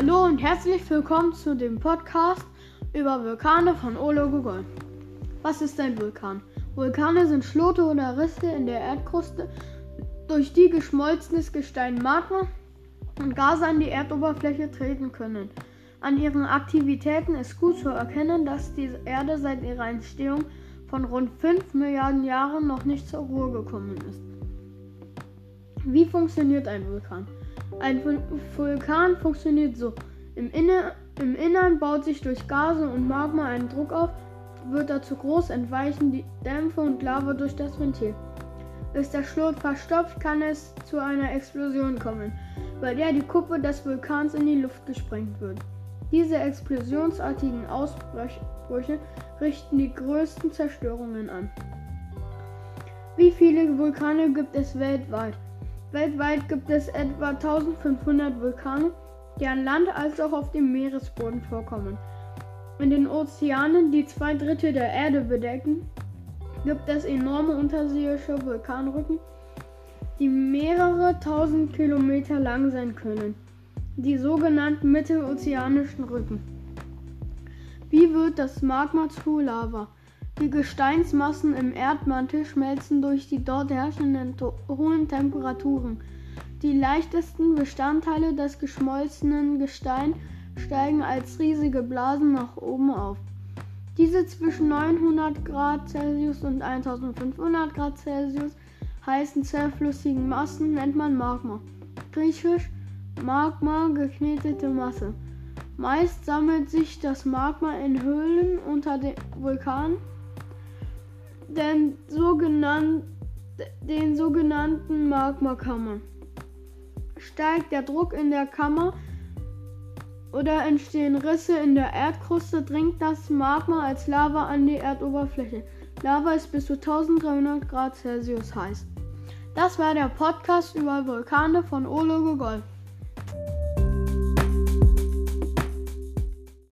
Hallo und herzlich willkommen zu dem Podcast über Vulkane von Olo Gogol. Was ist ein Vulkan? Vulkane sind Schlote oder Risse in der Erdkruste, durch die geschmolzenes Gestein Magma und Gase an die Erdoberfläche treten können. An ihren Aktivitäten ist gut zu erkennen, dass die Erde seit ihrer Entstehung von rund 5 Milliarden Jahren noch nicht zur Ruhe gekommen ist. Wie funktioniert ein Vulkan? Ein Vulkan funktioniert so. Im, Inne Im Innern baut sich durch Gase und Magma ein Druck auf, wird er zu groß, entweichen die Dämpfe und Lava durch das Ventil. Ist der Schlot verstopft, kann es zu einer Explosion kommen, bei der die Kuppe des Vulkans in die Luft gesprengt wird. Diese explosionsartigen Ausbrüche richten die größten Zerstörungen an. Wie viele Vulkane gibt es weltweit? Weltweit gibt es etwa 1500 Vulkane, die an Land als auch auf dem Meeresboden vorkommen. In den Ozeanen, die zwei Drittel der Erde bedecken, gibt es enorme unterseeische Vulkanrücken, die mehrere tausend Kilometer lang sein können. Die sogenannten mittelozeanischen Rücken. Wie wird das Magma zu Lava? Die Gesteinsmassen im Erdmantel schmelzen durch die dort herrschenden hohen Temperaturen. Die leichtesten Bestandteile des geschmolzenen Gesteins steigen als riesige Blasen nach oben auf. Diese zwischen 900 Grad Celsius und 1500 Grad Celsius heißen zerflüssigen Massen nennt man Magma. Griechisch Magma geknetete Masse. Meist sammelt sich das Magma in Höhlen unter den Vulkanen den, sogenannten, den sogenannten Magmakammern. Steigt der Druck in der Kammer oder entstehen Risse in der Erdkruste, dringt das Magma als Lava an die Erdoberfläche. Lava ist bis zu 1300 Grad Celsius heiß. Das war der Podcast über Vulkane von Olo Golf.